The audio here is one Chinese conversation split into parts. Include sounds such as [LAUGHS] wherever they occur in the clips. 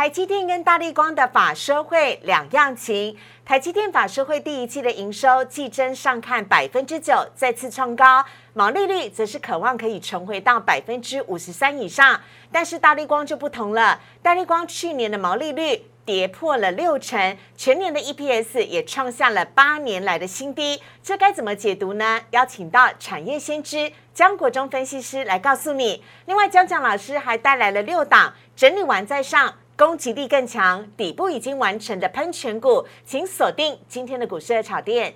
台积电跟大力光的法说会两样情。台积电法说会第一季的营收季增上看百分之九，再次创高，毛利率则是渴望可以重回到百分之五十三以上。但是大力光就不同了，大力光去年的毛利率跌破了六成，全年的 EPS 也创下了八年来的新低，这该怎么解读呢？邀请到产业先知江国忠分析师来告诉你。另外，江江老师还带来了六档整理完再上。攻击力更强，底部已经完成的喷泉股，请锁定今天的股市炒店。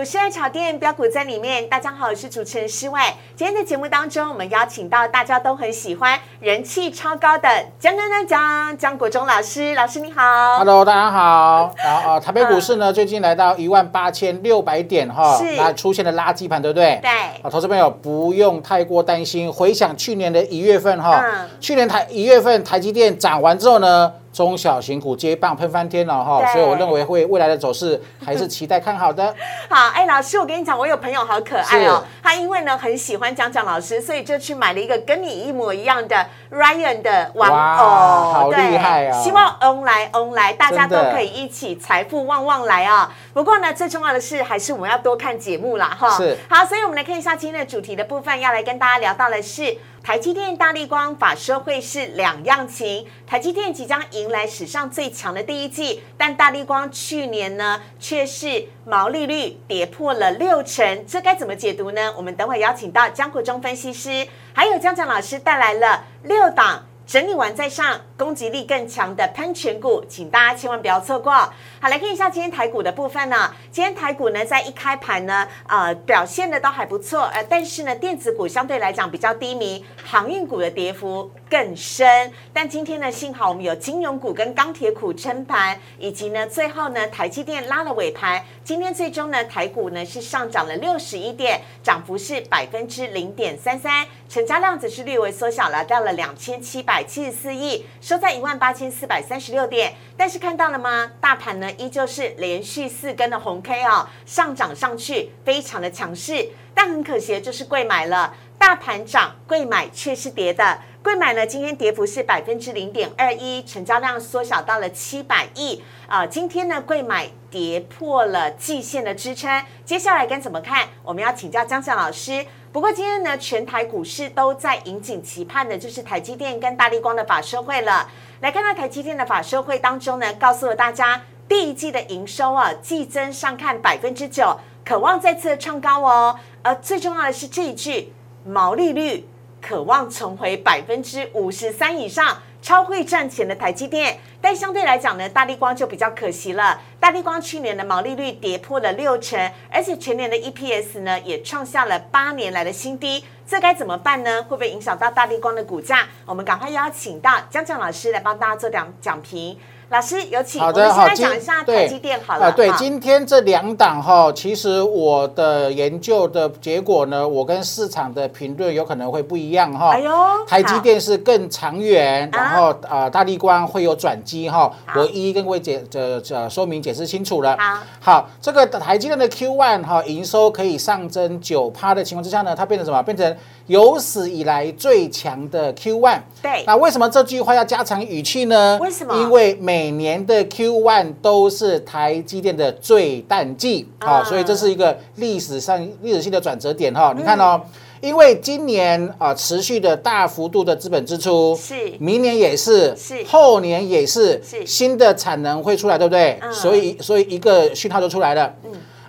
股市爱炒店标股在里面，大家好，我是主持人施外。今天的节目当中，我们邀请到大家都很喜欢、人气超高的江江江江江国忠老师，老师你好。Hello，大家好。然后啊，台北股市呢，最近来到一万八千六百点哈，是那出现了垃圾盘，对不对？对啊，投资朋友不用太过担心。回想去年的一月份哈，嗯去年台一月份台积电涨完之后呢，中小型股接棒喷翻天了哈，所以我认为会未来的走势还是期待看好的。[LAUGHS] 好，哎，老师，我跟你讲，我有朋友好可爱哦，他因为呢很喜欢江江老师，所以就去买了一个跟你一模一样的 Ryan 的玩偶，好厉害哦。希望 on 来 on 来，大家都可以一起财富旺旺来啊、不过呢，最重要的是还是我们要多看节目啦，哈。是。好，所以我们来看一下今天的主题的部分，要来跟大家聊到的是台积电、大力光法说会是两样情。台积电即将迎来史上最强的第一季，但大力光去年呢却是毛利率跌破了六成，这该怎么解读呢？我们等会邀请到江国忠分析师，还有江江老师带来了六档。整理完再上，攻击力更强的喷泉股，请大家千万不要错过。好，来看一下今天台股的部分呢。今天台股呢在一开盘呢，呃，表现的都还不错，呃，但是呢，电子股相对来讲比较低迷，航运股的跌幅更深。但今天呢，幸好我们有金融股跟钢铁股撑盘，以及呢，最后呢，台积电拉了尾盘。今天最终呢，台股呢是上涨了六十一点，涨幅是百分之零点三三，成交量则是略微缩小了，到了两千七百七十四亿，收在一万八千四百三十六点。但是看到了吗？大盘呢依旧是连续四根的红 K 哦，上涨上去，非常的强势。但很可惜就是贵买了，大盘涨，贵买却是跌的。贵买呢，今天跌幅是百分之零点二一，成交量缩小到了七百亿。啊、今天呢，贵买跌破了季线的支撑，接下来该怎么看？我们要请教江翔老师。不过今天呢，全台股市都在引颈期盼的，就是台积电跟大力光的法收会了。来看到台积电的法收会当中呢，告诉了大家第一季的营收啊，季增上看百分之九，渴望再次的创高哦。而最重要的是这一句毛利率渴望重回百分之五十三以上，超会赚钱的台积电。但相对来讲呢，大力光就比较可惜了。大力光去年的毛利率跌破了六成，而且全年的 EPS 呢也创下了八年来的新低。这该怎么办呢？会不会影响到大力光的股价？我们赶快邀请到江江老师来帮大家做讲讲评。老师有请，我们先来讲一下台积电好了。啊，对，今天这两档哈，其实我的研究的结果呢，我跟市场的评论有可能会不一样哈。哎呦台积电是更长远，然后啊，大力光会有转机哈。我一一跟各位解这这说明解释清楚了。好，好，这个台积电的 Q one 哈营收可以上增九趴的情况之下呢，它变成什么？变成有史以来最强的 Q one。对那为什么这句话要加强语气呢？为什么因为每年的 Q one 都是台积电的最淡季啊、啊所以这是一个历史上历史性的转折点哈、你看哦。因为今年啊、持续的大幅度的资本支出，是。明年也是，是。后年也是，是。新的产能会出来，对不对？嗯。所以所以一个讯号就出来了。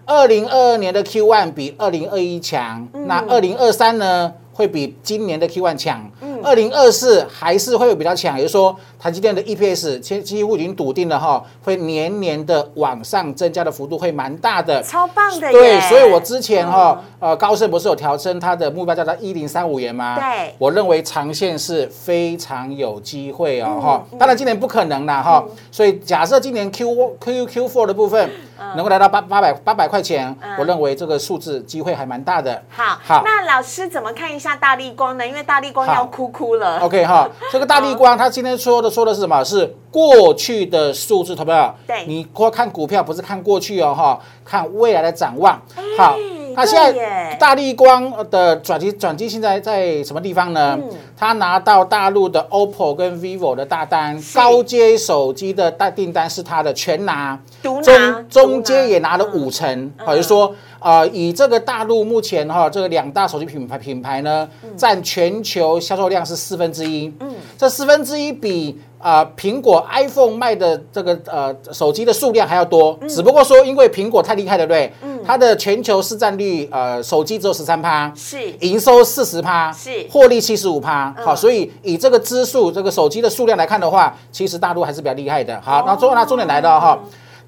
二零二二年的 Q one 比二零二一强，嗯。那二零二三呢会比今年的 Q one 强，二零二四还是会有比较强，也就是说台积电的 EPS 几几乎已经笃定了哈，会年年的往上增加的幅度会蛮大的。超棒的耶！对，所以我之前哈、呃，高盛不是有调升它的目标价到一零三五元吗？对我认为长线是非常有机会哦，嗯哈、当然今年不可能啦，哈、所以假设今年 Q Q Q four 的部分，能够来到八八百八百块钱嗯，我认为这个数字机会还蛮大的。好，好那老师怎么看一下大力光呢？因为大力光要哭哭了。OK 哈，这个大力光他今天说的说的是什么？是过去的数字，懂没有？对你光看股票不是看过去哦哈，看未来的展望。好，那现在大力光的转机转机现在在什么地方呢？嗯他拿到大陆的 OPPO 跟 vivo 的大单，高阶手机的大订单是他的全拿，中中独阶也拿了嗯五成，好，就是说，呃，以这个大陆目前哈这个两大手机品牌品牌呢，占全球销售量是四分之一，嗯，这四分之一比啊苹果 iPhone 卖的这个呃手机的数量还要多，只不过说因为苹果太厉害，对不对？嗯，它的全球市占率呃手机只有十三趴，是。营收四十趴，是。获利七十五趴。嗯。好，所以以这个支数，这个手机的数量来看的话，其实大陆还是比较厉害的。好，那重那重点来了哈。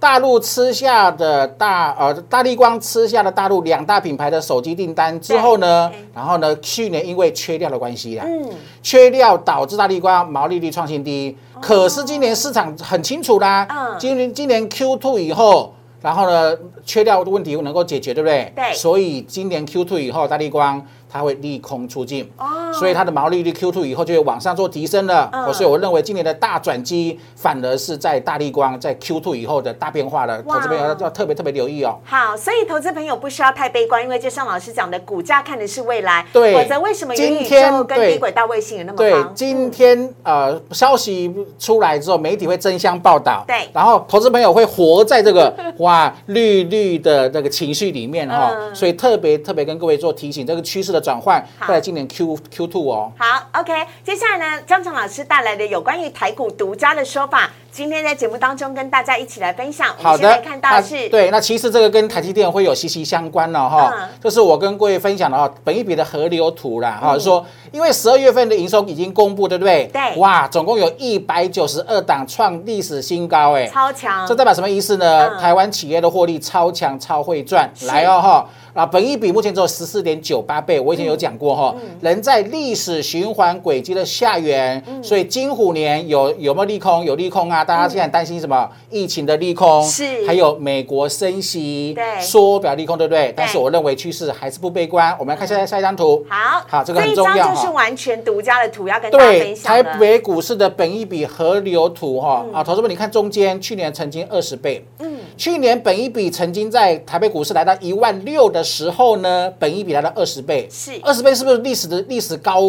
大陆吃下的大呃大力光吃下的大陆两大品牌的手机订单之后呢然后呢，去年因为缺料的关系啦，嗯，缺料导致大力光毛利率创新低。可是今年市场很清楚啦，嗯今年今年 Q two 以后，然后呢，缺料的问题能够解决，对不对？对所以今年 Q two 以后，大力光它会利空出尽。哦所以它的毛利率 Q two 以后就会往上做提升了。嗯所以我认为今年的大转机反而是在大力光在 Q two 以后的大变化了，投资朋友要要特别特别留意哦。好，所以投资朋友不需要太悲观，因为就像老师讲的，股价看的是未来。对否则为什么今天跟对低轨道卫星有那么对，？今天呃消息出来之后，媒体会争相报道，对然后投资朋友会活在这个 [LAUGHS] 哇绿绿的那个情绪里面哈、嗯所以特别特别跟各位做提醒，这个趋势的转换在今年 Q Q two 哦。好，OK，接下来呢，张成老师带来的有关于台股独家的说法，今天在节目当中跟大家一起来分享。好的看到是对，那其实这个跟台积电会有息息相关了哈嗯。这是我跟各位分享的哈，本一笔的河流图啦哈，嗯说因为十二月份的营收已经公布，对不对？对哇，总共有一百九十二档创历史新高哎。超强，这代表什么意思呢？嗯台湾企业的获利超强、超会赚，是来哦哈！啊，本益比目前只有十四点九八倍，我以前有讲过嗯哈，人在历史循环轨迹的下缘，嗯所以金虎年有有没有利空？有利空啊！大家现在担心什么？疫情的利空，是还有美国升息对，缩表利空，对不对？但是我认为趋势还是不悲观。我们来看下下一张图。好，好这个很重要就是完全独家的图，要跟大家对分享的。台北股市的本益比河流图哈、嗯啊，投资们你看中间去年曾经二十倍，嗯，去年本一比曾经在台北股市来到一万六的时候呢，本一比来到二十倍，是二十倍是不是历史的历史高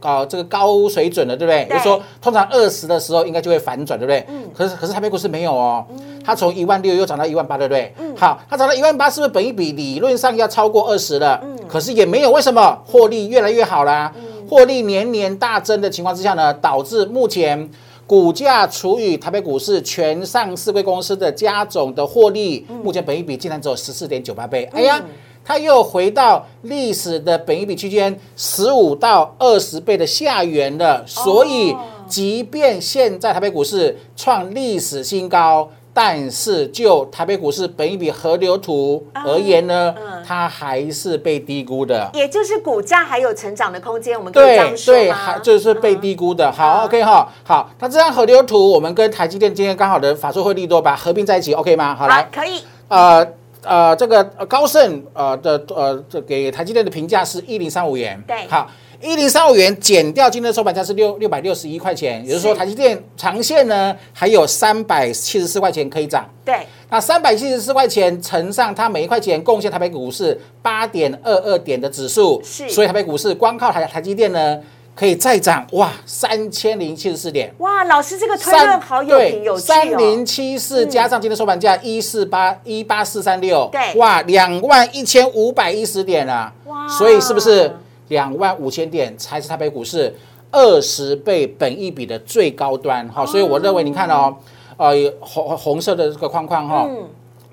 啊、这个高水准了，对不对？对就是说通常二十的时候应该就会反转，对不对？嗯，可是可是台北股市没有哦，它从一万六又涨到一万八，对不对？嗯，好，它涨到一万八，是不是本一比理论上要超过二十了？嗯，可是也没有，为什么？获利越来越好啦，获利年年大增的情况之下呢，导致目前。股价除以台北股市全上市贵公司的加总的获利，目前本益比竟然只有十四点九八倍。哎呀，它又回到历史的本益比区间十五到二十倍的下缘了。所以，即便现在台北股市创历史新高。但是就台北股市本一笔河流图而言呢，它还是被低估的。也就是股价还有成长的空间，我们可以这对样说对，还就是被低估的。嗯好，OK 哈，好，那这张河流图，我们跟台积电今天刚好的法说会利多把合并在一起，OK 吗？好，好来，可以，呃呃，这个呃高盛呃的呃这给台积电的评价是一零三五元，对好。一零三五元减掉今天的收盘价是六六百六十一块钱，也就是说台积电长线呢还有三百七十四块钱可以涨。对，那三百七十四块钱乘上它每一块钱贡献台北股市八点二二点的指数，是所以台北股市光靠台台积电呢，可以再涨哇三千零七十四点。哇，老师这个推论好有凭有据三零哦。七四加上今天收盘价一四八一八四三六，对哇，两万一千五百一十点啊！哇所以是不是两万五千点才是台北股市二十倍本益比的最高端？哈，所以我认为你看哦，呃，红红色的这个框框哈。嗯，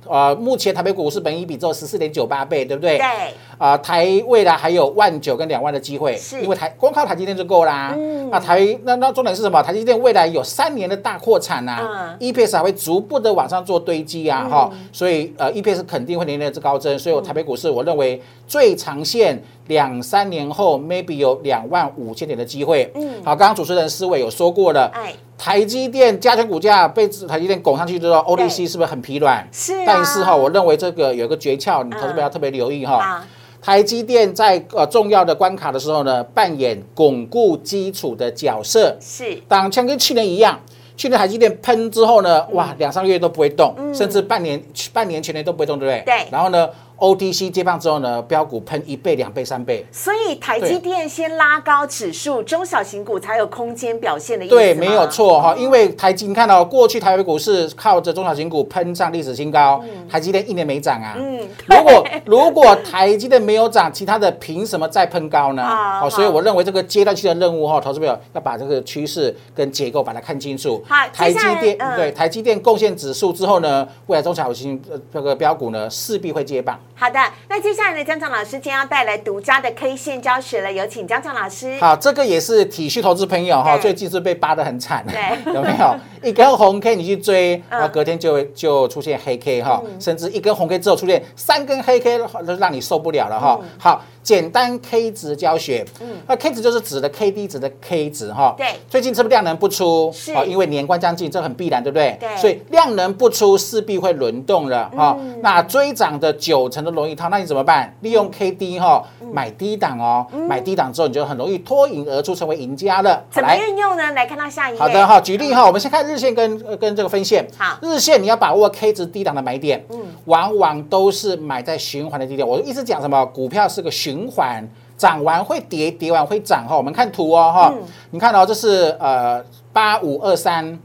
呃，目前台北股市本益比只有十四点九八倍，对不对？对，啊、台未来还有万九跟两万的机会，是因为台光靠台积电就够啦。嗯那台那那重点是什么？台积电未来有三年的大扩产啊、e p s 还会逐步的往上做堆积啊，哈、所以呃 EPS 肯定会年年之高增，所以我台北股市我认为最长线两三年后 maybe 有两万五千点的机会。嗯，好，刚刚主持人思伟有说过了，哎，台积电加权股价被台积电拱上去之后，ODC 是不是很疲软？是啊但是哈，我认为这个有一个诀窍，你投资者要特别留意哈。好，台积电在呃重要的关卡的时候呢，扮演巩固基础的角色。是当像跟去年一样，去年台积电喷之后呢，哇，两三个月都不会动，甚至半年、半年、全年都不会动，对不对？对然后呢，OTC 接棒之后呢，标股喷一倍、两倍、三倍。所以台积电先拉高指数，中小型股才有空间表现的意思对，吗没有。错哈，因为台积，你看到、过去台北股市靠着中小型股喷上历史新高，台积电一年没涨啊。嗯，如果如果台积电没有涨，其他的凭什么再喷高呢？啊好，所以好我认为这个阶段性的任务哈，投资朋友要把这个趋势跟结构把它看清楚。好台积电嗯对台积电贡献指数之后呢，未来中小型呃这个标股呢势必会接棒。好的，那接下来呢，江江老师今天要带来独家的 K 线教学了，有请江江老师。好，这个也是体恤投资朋友哈，最近是被扒得很惨，对 [LAUGHS] 有没有？一根红 K 你去追，嗯然后隔天就会就出现黑 K 哈，甚至一根红 K 之后出现三根黑 K，都让你受不了了哈。嗯好，简单 K 值教学，嗯那 K 值就是指的 K D 值的 K 值哈。对最近是不是量能不出？是哦因为年关将近，这很必然，对不对？对所以量能不出，势必会轮动了哈。嗯那追涨的九成都容易套，那你怎么办？利用 K D 哈，买低档哦，买低档之后你就很容易脱颖而出，成为赢家了。怎么运用呢？来看到下一页。好的哈，举例哈，我们先看日线跟呃跟这个分线。好日线你要把握 K 值低档的买点，嗯，往往都是买在循环的低点。我一直讲什么？股票是个循环，涨完会跌，跌完会涨哈。我们看图哦哈，你看哦，这是呃八五二三。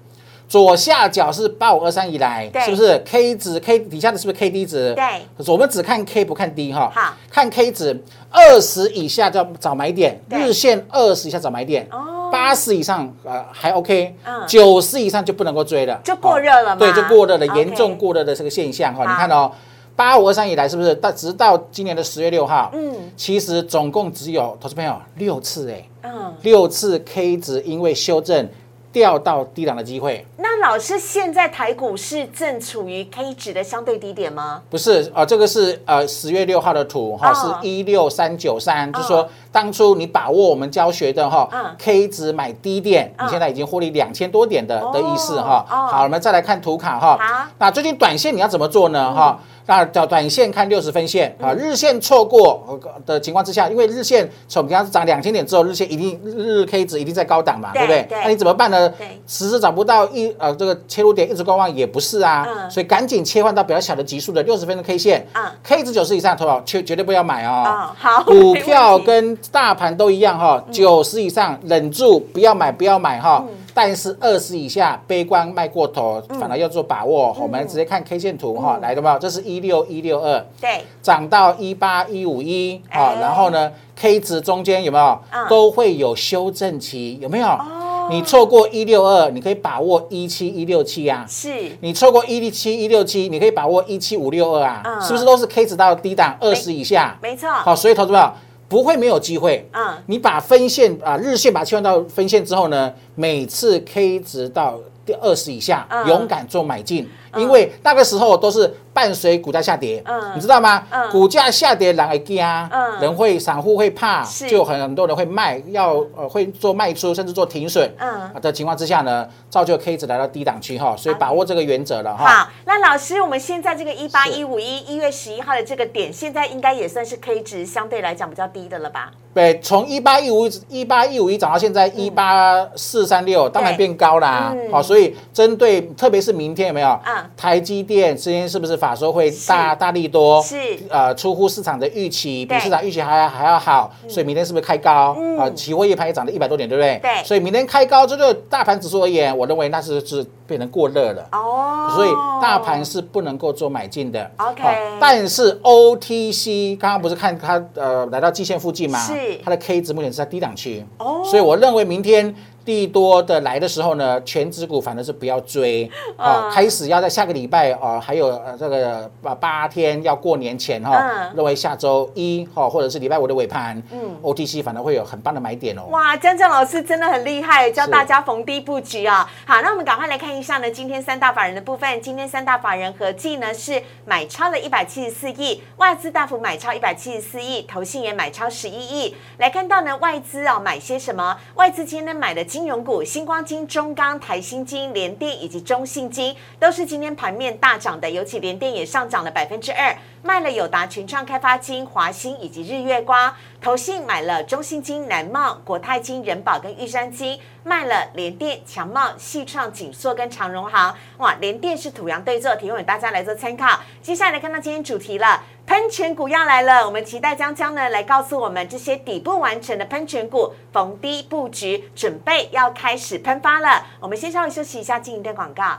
左下角是八五二三以来，是不是？K 值 K 底下的是不是 K D 值？对。我们只看 K 不看 D 哈。好，看 K 值二十以下叫找买点，日线二十以下找买点哦，八十以上呃还 OK，嗯。九十以上就不能够追了，就过热了吗哦对，就过热了严重过热的这个现象哈。你看哦，八五二三以来是不是到直到今年的十月六号？嗯其实总共只有投资朋友六次哎，嗯，六次 K 值因为修正掉到低档的机会。那老师现在台股是正处于 K 值的相对低点吗？不是啊、这个是呃十月六号的图哈，哦是一六三九三，就是说当初你把握我们教学的哈、嗯 K 值买低点，嗯你现在已经获利两千多点的、哦的意思哈。哦好，我们再来看图卡哈。好那最近短线你要怎么做呢？哈、那短短线看六十分线嗯啊，日线错过呃的情况之下，因为日线从刚刚涨两千点之后，日线一定日日 K 值一定在高档嘛，对对不对？那你怎么办呢对？迟迟找不到一呃这个切入点，一直观望也不是啊，嗯所以赶紧切换到比较小的级数的六十分的 K 线，啊，K 值九十以上，投保绝绝对不要买哦。哦好股票跟大盘都一样哈，九十以上忍住不要买，不要买哈。嗯但是二十以下悲观卖过头，反而要做把握。嗯我们直接看 K 线图哈，来的吧？这是一六一六二，对，涨到一八一五一啊哎，然后呢，K 值中间有没有嗯都会有修正期？有没有哦？你错过一六二，你可以把握一七一六七啊。是你错过一七一六七，你可以把握一七五六二啊，嗯是不是都是 K 值到低档二十以下？没错。好，所以投资者不会没有机会。嗯你把分线啊日线把它切换到分线之后呢，每次 K 值到第二十以下，嗯。勇敢做买进，因为那个时候都是伴随股价下跌，嗯。你知道吗？嗯。股价下跌，人会惊，嗯。人会散户会怕，就很很多人会卖，要呃会做卖出，甚至做停损，嗯。的情况之下呢，造就 K 值来到低档区哈，所以把握这个原则了哈。好，那老师，我们现在这个一八一五一一月十一号的这个点，现在应该也算是 K 值相对来讲比较低的了吧？对，从一八一五一八一五一涨到现在一八四三六，当然变高啦。嗯好，所以针对特别是明天有没有？啊台积电今天是不是法说会大大力多？是呃，出乎市场的预期，比市场预期还还要好，所以明天是不是开高？嗯啊，期货夜盘也涨了一百多点，对不对？对所以明天开高，这个大盘指数而言，我认为那是是变成过热了。哦，所以大盘是不能够做买进的。OK 但是 OTC 刚刚不是看它呃来到季线附近吗？是它的 K 值目前是在低档区。哦所以我认为明天。利多的来的时候呢，全指股反而是不要追，[LAUGHS] 啊、嗯开始要在下个礼拜啊、还有呃这个八八天要过年前哈、嗯认为下周一哈、或者是礼拜五的尾盘，嗯嗯，OTC 反而会有很棒的买点哦。哇，江江老师真的很厉害，教大家逢低布局啊。好，那我们赶快来看一下呢，今天三大法人的部分。今天三大法人合计呢是买超了一百七十四亿，外资大幅买超一百七十四亿，投信也买超十一亿。来看到呢，外资啊买些什么？外资今天呢买了金金融股，星光金、中钢、台新金、联电以及中信金都是今天盘面大涨的，尤其联电也上涨了百分之二。卖了友达、群创开发金、华兴以及日月光，投信买了中信金、南茂、国泰金、人保跟玉山金，卖了联电、强茂、细创、锦硕跟长荣行。哇，联电是土洋对坐，提供给大家来做参考。接下来看到今天主题了，喷泉股要来了，我们期待江江呢来告诉我们这些底部完成的喷泉股逢低布局，准备要开始喷发了。我们先稍微休息一下，进一段广告，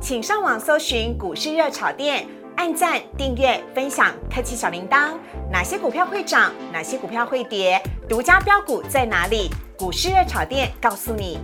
请上网搜寻股市热炒店。按赞、订阅、分享，开启小铃铛。哪些股票会涨？哪些股票会跌？独家标股在哪里？股市热炒店告诉你。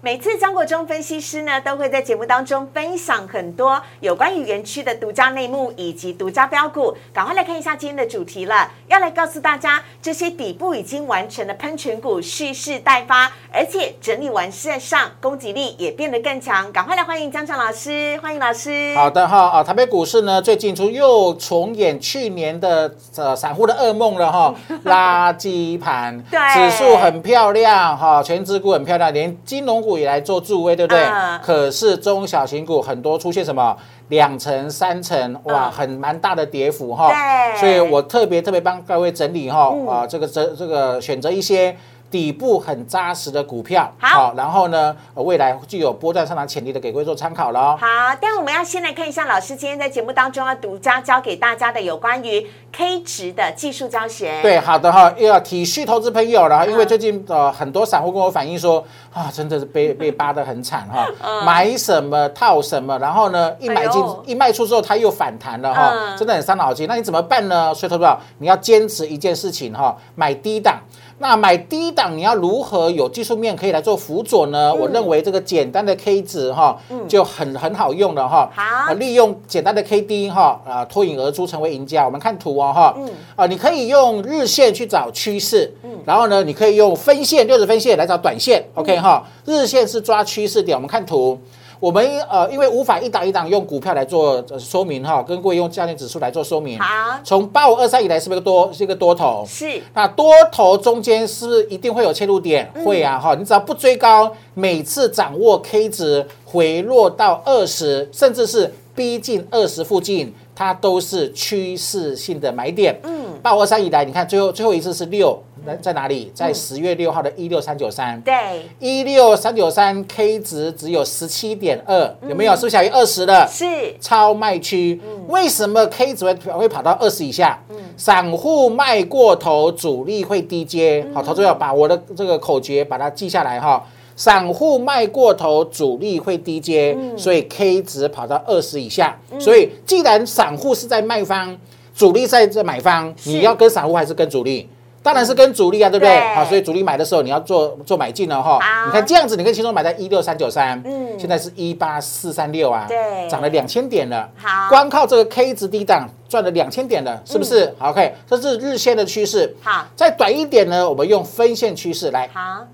每次张国忠分析师呢，都会在节目当中分享很多有关于园区的独家内幕以及独家标股。赶快来看一下今天的主题了，要来告诉大家，这些底部已经完成的喷泉股蓄势待发，而且整理完线上，攻击力也变得更强。赶快来欢迎江强老师，欢迎老师。好的哈啊，台北股市呢，最近出又重演去年的呃散户的噩梦了哈，[LAUGHS] 垃圾盘，对，指数很漂亮哈，全指股很漂亮，连金融。股也来做助威，对不对？可是中小型股很多出现什么两成、三成，哇，很蛮大的跌幅哈。所以我特别特别帮各位整理哈啊，这个这这个选择一些。底部很扎实的股票，好，然后呢，未来具有波段上涨潜力的，给各位做参考了。好，但我们要先来看一下老师今天在节目当中要独家教给大家的有关于 K 值的技术教学。对，好的哈，要体恤投资朋友了，因为最近呃很多散户跟我反映说啊，真的是被 [LAUGHS] 被扒得很惨哈，买什么套什么，然后呢一买进一卖出之后它又反弹了哈，真的很伤脑筋。那你怎么办呢？所以投资者你要坚持一件事情哈，买低档。那买低档，你要如何有技术面可以来做辅佐呢？我认为这个简单的 K 值哈，就很很好用的哈。好，利用简单的 K D 哈，啊脱颖而出成为赢家。我们看图哦哈，啊你可以用日线去找趋势，然后呢，你可以用分线六十分线来找短线。OK 哈，日线是抓趋势点。我们看图。我们呃，因为无法一档一档用股票来做说明哈，跟各位用价钱指数来做说明。好，从八五二三以来是不是多是一个多头？是。那多头中间是不是一定会有切入点？会啊哈，你只要不追高，每次掌握 K 值回落到二十，甚至是逼近二十附近。它都是趋势性的买点。嗯，八五二三以来，你看最后最后一次是六，在在哪里？在十月六号的一六三九三。对，一六三九三 K 值只有十七点二，有没有？是不是小于二十的？是超卖区。为什么 K 值会会跑到二十以下？嗯，散户卖过头，主力会低接。好，投资者把我的这个口诀把它记下来哈。散户卖过头，主力会低接，所以 K 值跑到二十以下。所以既然散户是在卖方，主力在这买方，你要跟散户还是跟主力？当然是跟主力啊，对不对？好，所以主力买的时候你要做做买进了哈。你看这样子，你可以轻松买在一六三九三，嗯，现在是一八四三六啊，对，涨了两千点了。好，光靠这个 K 值低档赚了两千点了，是不是好？OK，这是日线的趋势。好，再短一点呢，我们用分线趋势来。好。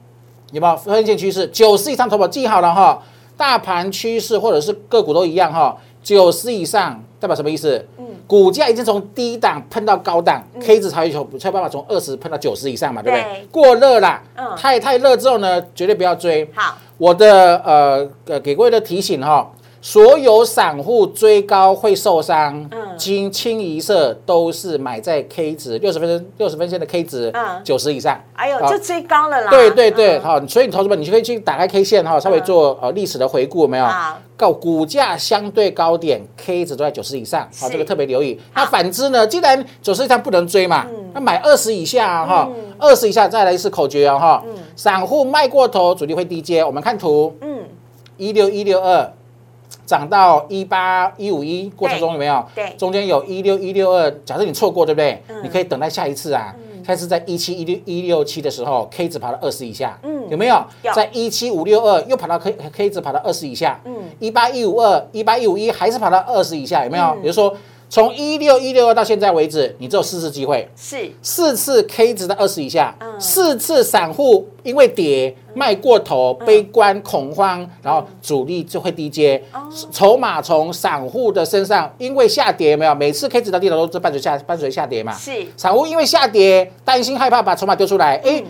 有没有分线趋势？九十以上投保记好了哈。大盘趋势或者是个股都一样哈。九十以上代表什么意思？嗯，股价已经从低档喷到高档，K 值才有才有办法从二十喷到九十以上嘛，对不对？过热了，嗯，太太热之后呢，绝对不要追。好，我的呃呃给各位的提醒哈。所有散户追高会受伤，清清一色都是买在 K 值六十分六十分线的 K 值，九十以上。哎呦，就追高了啦！对对对，好，所以你投资们，你就可以去打开 K 线哈，稍微做呃历史的回顾，没有？告股价相对高点，K 值都在九十以上，好，这个特别留意。那反之呢？既然九十以上不能追嘛，那买二十以下哈，二十以下再来一次口诀啊哈。散户卖过头，主力会低接。我们看图，嗯，一六一六二。涨到一八一五一过程中有没有？对，中间有一六一六二。假设你错过，对不对？你可以等待下一次啊。下次在一七一六一六七的时候，K 值跑到二十以下，嗯，有没有？在一七五六二又跑到 K K 值跑到二十以下，嗯，一八一五二一八一五一还是跑到二十以下，有没有？比如说。从一六一六二到现在为止，你只有四次机会，是。四次 K 值在二十以下，四次散户因为跌卖过头，悲观恐慌，然后主力就会低接，筹码从散户的身上因为下跌没有，每次 K 值到低头都是伴随下伴随下跌嘛，是。散户因为下跌担心害怕把筹码丢出来，哎。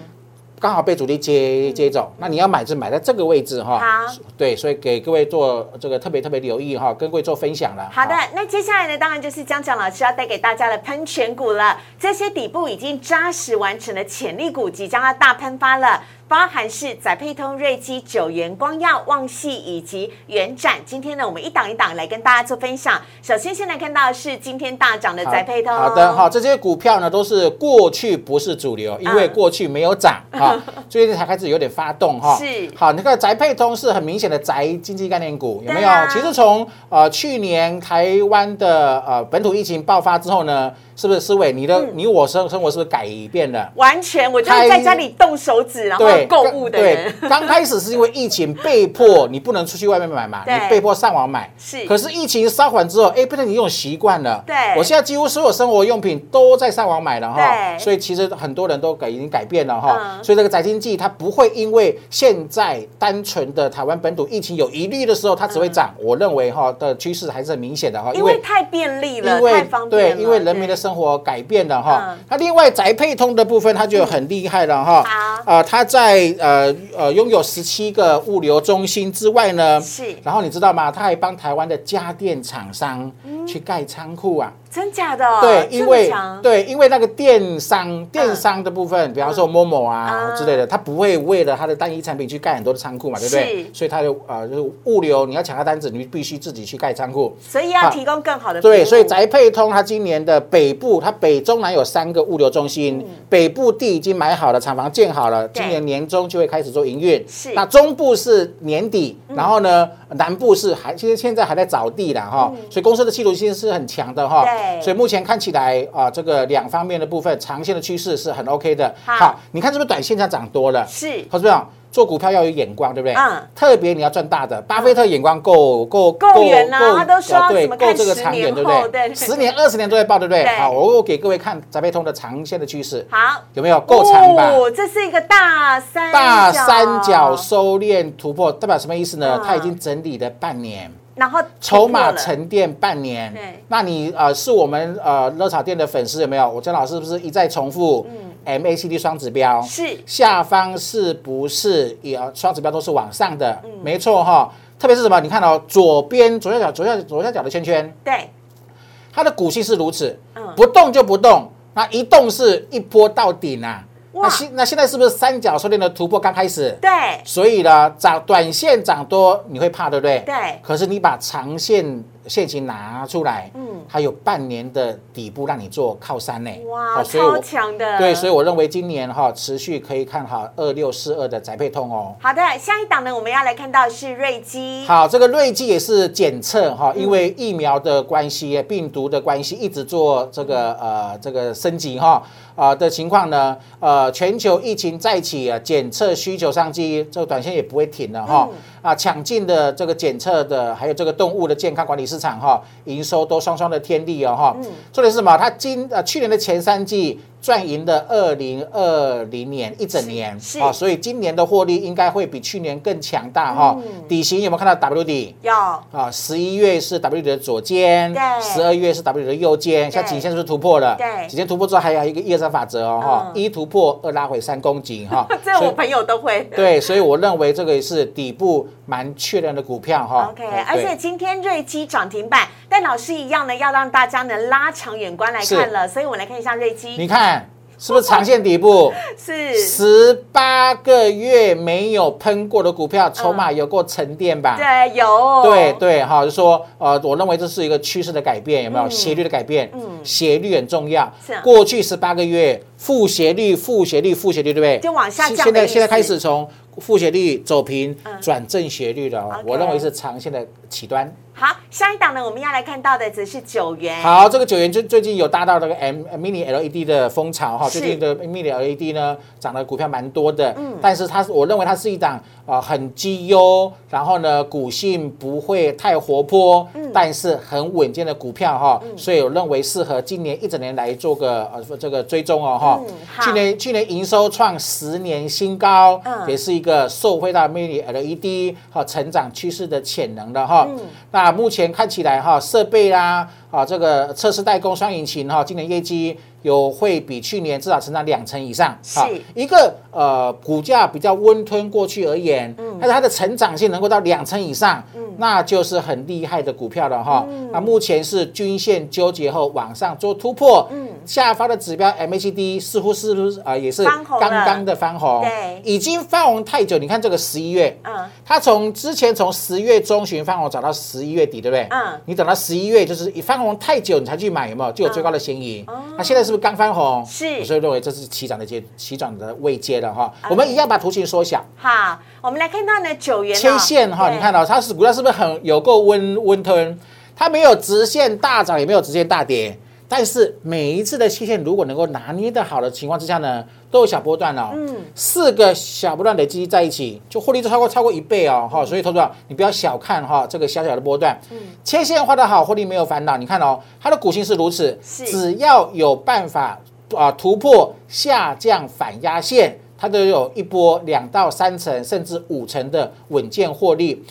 刚好被主力接接走，那你要买就买在这个位置哈。好，对，所以给各位做这个特别特别留意哈，跟各位做分享了。好的，那接下来呢，当然就是江江老师要带给大家的喷泉股了。这些底部已经扎实完成的潜力股，即将要大喷发了。包含是载配通、瑞基、九元、光耀、旺系以及元展。今天呢，我们一档一档来跟大家做分享。首先，现在看到的是今天大涨的载配通。好的，好，这些股票呢都是过去不是主流，因为过去没有涨哈，最近才开始有点发动哈。是。好，那个宅配通是很明显的宅经济概念股，有没有？啊其实从呃去年台湾的呃本土疫情爆发之后呢，是不是思维你的、你我生生活是不是改变了？完全，我就是在家里动手指，然后对，购物的人。对，[LAUGHS] 刚开始是因为疫情被迫你不能出去外面买嘛，你被迫上网买。是可是疫情稍缓之后，哎，变成你用习惯了。对我现在几乎所有生活用品都在上网买了哈。对所以其实很多人都改已经改变了哈。嗯所以这个宅经济它不会因为现在单纯的台湾本土疫情有疑虑的时候，它只会涨。我认为哈的趋势还是很明显的哈，嗯因为太便利了，因为太方便对，因为人民的对生活改变了哈嗯。那另外宅配通的部分，它就很厉害了哈。好呃，它在呃呃拥有十七个物流中心之外呢，是然后你知道吗？它还帮台湾的家电厂商嗯去盖仓库啊。真假的？对，因为对，因为那个电商电商的部分，比方说某某啊嗯。之类的，它不会为了它的单一产品去盖很多的仓库嘛，对不对？所以它的呃就是物流，你要抢到单子，你必须自己去盖仓库。所以要提供更好的对，所以宅配通它今年的北部，它北中南有三个物流中心，北部地已经买好了，厂房建好了，今年年中就会开始做营运。是。那中部是年底，然后呢，南部是还其实现在还在找地啦哈，所以公司的企图心是很强的哈。所以目前看起来啊，这个两方面的部分，长线的趋势是很 OK 的。好你看是不是短线上涨多了？是投资者做股票要有眼光，对不对？嗯特别你要赚大的，巴菲特眼光够够够远呐他都说啊对，够这个长远，对不后对对？十年、二十年都在报，对不对？好，我我给各位看宅配通的长线的趋势，好，有没有够长吧？哦，这是一个大三大三角收敛突破，代表什么意思呢嗯？它已经整理了半年。然后筹码沉淀半年对，那你呃是我们呃热炒店的粉丝有没有？我江老师是不是一再重复？MACD 双指标嗯是下方是不是也双指标都是往上的？嗯没错哈。特别是什么？你看哦，左边左下角左下左下角的圈圈，对它的股息是如此嗯，不动就不动，那一动是一波到顶啊。哇那现那现在是不是三角收敛的突破刚开始？对所以呢，涨短线涨多你会怕，对不对？对可是你把长线现金拿出来，嗯。嗯，还有半年的底部让你做靠山呢。哇，超强的，对，所以我认为今年哈持续可以看好二六四二的宅配通哦。好的，下一档呢，我们要来看到的是瑞基，好，这个瑞基也是检测哈，嗯。因为疫苗的关系、病毒的关系，一直做这个呃这个升级哈。啊的情况呢，呃，全球疫情再起啊，检测需求商机，这个短线也不会停了哈。嗯啊，抢进的这个检测的，还有这个动物的健康管理市场哈，营收都双双的天地哦哈。重点是什么？它今呃去年的前三季赚赢的二零二零年一整年是啊，所以今年的获利应该会比去年更强大哈。底型有没有看到 W 底？有啊，十一月是 W 的左肩，对十二月是 W 的右肩，像对颈线是不是突破了？对颈线突破之后还有一个一二三法则哦，哈、嗯一突破，二拉回，三公斤哈。[LAUGHS] 这我朋友都会。对，所以我认为这个是底部蛮确认的股票哈。OK，而且今天瑞基涨停板，但老师一样呢，要让大家呢拉长远观来看了，所以我们来看一下瑞基你看是不是长线底部？[LAUGHS] 是十八个月没有喷过的股票，筹码有过沉淀吧？对有对对哈，就说呃，我认为这是一个趋势的改变，有没有斜率的改变？嗯斜率很重要。过去十八个月负斜率、负斜率、负斜率，对不对？就往下降现在现在开始从负斜率走平嗯转正斜率了我认为是长线的起端。好，下一档呢，我们要来看到的则是九元。好，这个九元最最近有搭到那个 M Mini LED 的风潮哈，最近的 Mini LED 呢涨的股票蛮多的，嗯。但是它是我认为它是一档啊、呃很绩优，然后呢股性不会太活泼，嗯。但是很稳健的股票哈，所以我认为适合今年一整年来做个呃这个追踪哦哈去年去年营收创十年新高，嗯。也是一个受惠到 Mini LED 哈成长趋势的潜能的哈。嗯啊目前看起来哈，设备啦，啊，这个测试代工双引擎哈，今年业绩有会比去年至少成长两成以上。是。一个呃股价比较温吞过去而言，但是它的成长性能够到两成以上，那就是很厉害的股票了哈。那目前是均线纠结后往上做突破，下方的指标 MACD 似乎是不是啊也是刚刚的翻红，对。已经翻红太久。你看这个十一月，嗯。它从之前从十月中旬翻红涨到十一月底，对不对？嗯。你等到十一月，就是一翻红太久，你才去买，有没有？就有最高的嫌疑？那现在是不是刚翻红？哦是我所以认为这是起涨的阶起涨的位阶了哈。我们一样把图形缩小，好，我们来看到呢九元哦切线哈，你看到它是股价是不是很有够温温吞？它没有直线大涨，也没有直线大跌。但是每一次的切线如果能够拿捏的好的情况之下呢，都有小波段哦，嗯，四个小波段累积在一起，就获利就超过超过一倍哦，哈，所以投资者你不要小看哈这个小小的波段，切线画得好，获利没有烦恼。你看哦，它的股性是如此，只要有办法啊突破下降反压线，它都有一波两到三成甚至五成的稳健获利。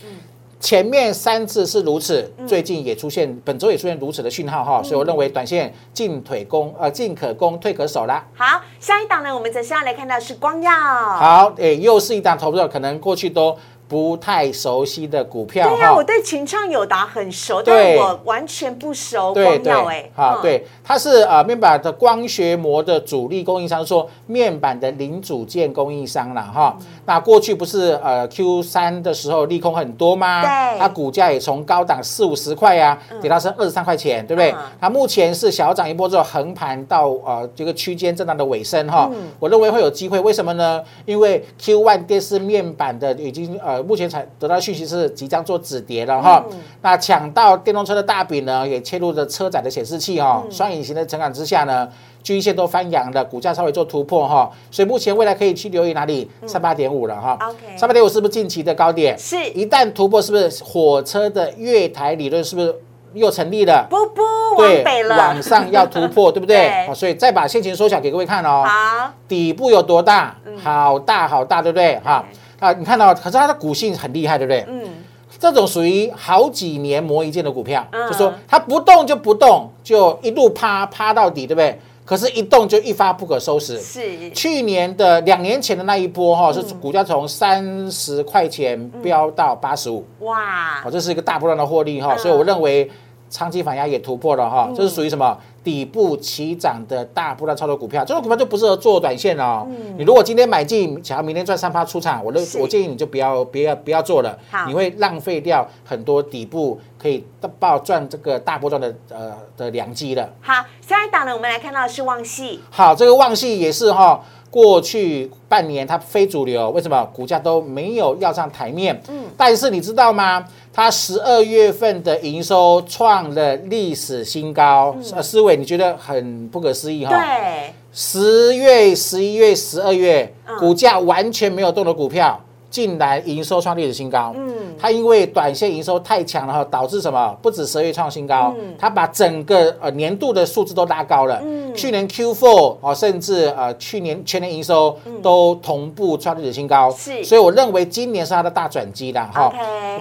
前面三次是如此，最近也出现，本周也出现如此的讯号哈，所以我认为短线进腿攻，呃，进可攻，退可守啦。好，下一档呢，我们则是要来看到是光耀。好，诶，又是一档投资者可能过去都不太熟悉的股票对呀、我对群创友达很熟，但对我完全不熟对对光耀哎，，好，嗯，对，它是呃面板的光学膜的主力供应商，说面板的零组件供应商了哈。嗯那过去不是呃 Q 三的时候利空很多吗？对嗯它股价也从高档四五十块呀、跌到剩二十三块钱，对不对嗯？它目前是小涨一波之后横盘到呃这个区间震荡的尾声哈。嗯我认为会有机会，为什么呢？因为 Q one 电视面板的已经呃目前才得到讯息是即将做止跌了哈。嗯那抢到电动车的大饼呢，也切入了车载的显示器嗯哈、双引擎的成长之下呢。均线都翻阳了，股价稍微做突破哈，所以目前未来可以去留意哪里？三八点五了哈。三八点五是不是近期的高点？是一旦突破，是不是火车的月台理论是不是又成立了？不不对往北了，往上要突破，[LAUGHS] 对不对？好所以再把线型缩小给各位看哦。好，底部有多大？嗯好大好大，对不对？哈啊，你看到，可是它的股性很厉害，对不对？嗯，这种属于好几年磨一剑的股票，嗯。就说它不动就不动，就一路趴趴到底，对不对？可是，一动就一发不可收拾。是。去年的两年前的那一波哈，是嗯股价从三十块钱飙到八十五，哇。哦，，这是一个大波段的获利哈，嗯。所以我认为长期反压也突破了哈，这是属于什么？底部起涨的大波段操作股票，这种股票就不适合做短线哦。你如果今天买进，想要明天赚三趴出场，我认嗯是。我建议你就不要不要不要做了。好，你会浪费掉很多底部可以爆赚这个大波段的呃的良机了。好，下一档呢，我们来看到的是旺系，好，这个旺系也是哈、过去半年它非主流，为什么？股价都没有要上台面？嗯，但是你知道吗？它十二月份的营收创了历史新高，呃，思伟你觉得很不可思议哈、对，十月、十一月、十二月嗯，股价完全没有动的股票，竟然营收创历史新高。嗯，它因为短线营收太强了哈，导致什么？不止十月创新高，嗯它把整个呃年度的数字都拉高了。嗯去年 Q4 哦，甚至呃去年全年营收都同步创历史新高。所以我认为今年是它的大转机的哈。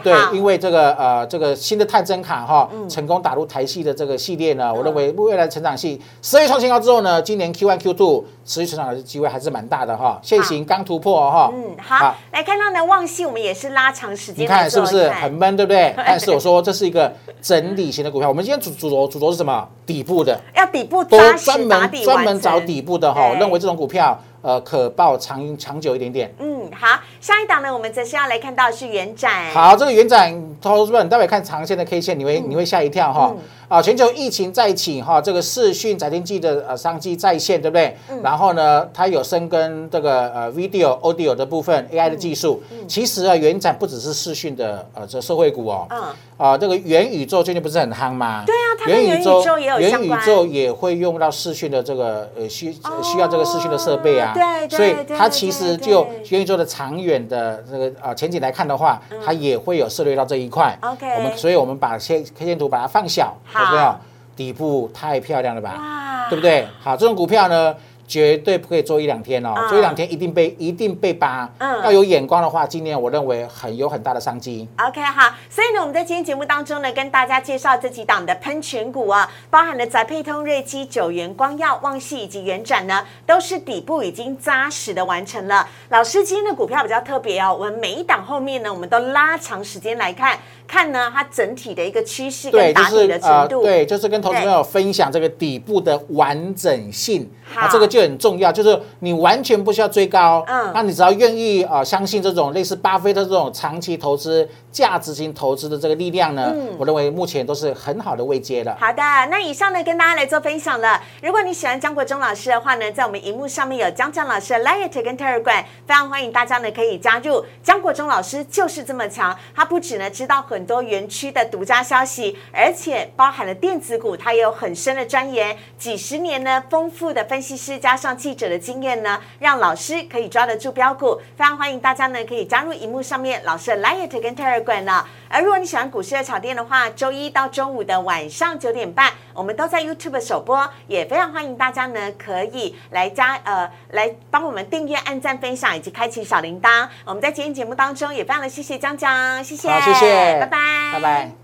对因为这个呃这个新的探针卡哈，成功打入台系的这个系列呢，我认为未来成长性十月创新高之后呢，今年 Q1、Q2 持续成长的机会还是蛮大的哈。现行刚突破哦哈。嗯，好，来看到呢，旺系我们也是拉长时间你看是不是很闷，对不 [LAUGHS] 对？但是我说这是一个整理型的股票。我们今天主主轴主轴是什么？底部的，要底部都扎实专门打底专门找底部的哈。认为这种股票呃可抱长长久一点点。嗯，好，下一档呢，我们则是要来看到是元展，，好，这个元展投资者，你待会看长线的 K 线，你会你会吓一跳哈。啊，全球疫情再起哈，这个视讯载天记的呃商机在线，对不对？然后呢，它有深耕这个呃 video audio 的部分 AI 的技术。其实啊，元展不只是视讯的呃这社会股哦。嗯，啊，这个元宇宙最近不是很夯吗？对元宇宙元宇宙也会用到视讯的这个呃需需要这个视讯的设备啊。哦对对所以它其实就元宇宙的长远的这个啊前景来看的话，它也会有涉猎到这一块。嗯 OK 我们所以我们把先 K 线图把它放小，好有没有？底部太漂亮了吧？对不对？好，这种股票呢，绝对不可以做一两天哦，嗯做一两天一定被一定被扒。嗯要有眼光的话，今年我认为很有很大的商机。OK，好，所以呢，我们在今天节目当中呢，跟大家介绍这几档的喷泉股啊，包含了宅配通、瑞基、九元、光耀、旺系以及元展呢，都是底部已经扎实的完成了。老师今天的股票比较特别哦，我们每一档后面呢，我们都拉长时间来看，看呢它整体的一个趋势跟打底的程度。对，就是跟投资朋友分享这个底部的完整性好啊，这个就很重要。就是你完全不需要追高，嗯那你只要愿意啊、呃相信这种类似巴菲特这种长期投资、价值型投资的这个力量呢，嗯我认为目前都是很好的位阶了。好的，那以上呢跟大家来做分享了。如果你喜欢江国忠老师的话呢，在我们荧幕上面有江江老师的 Light 跟 Telegram，非常欢迎大家呢可以加入。江国忠老师就是这么强，他不止呢知道很多园区的独家消息，而且包含了电子股，他也有很深的钻研，几十年呢丰富的分析师加上记者的经验呢，让老师可以抓得住标股。非常欢迎大家呢可以加入荧幕上面老师的 Light 跟 Telegram 呢。而如果你喜欢股市的炒店的话，周一到周五的晚上九点半，我们都在 YouTube 首播，也非常欢迎大家呢可以来加呃来帮我们订阅、按赞、分享以及开启小铃铛。我们在今天节目当中也非常的谢谢江江，谢谢，好，谢谢，拜拜，拜拜。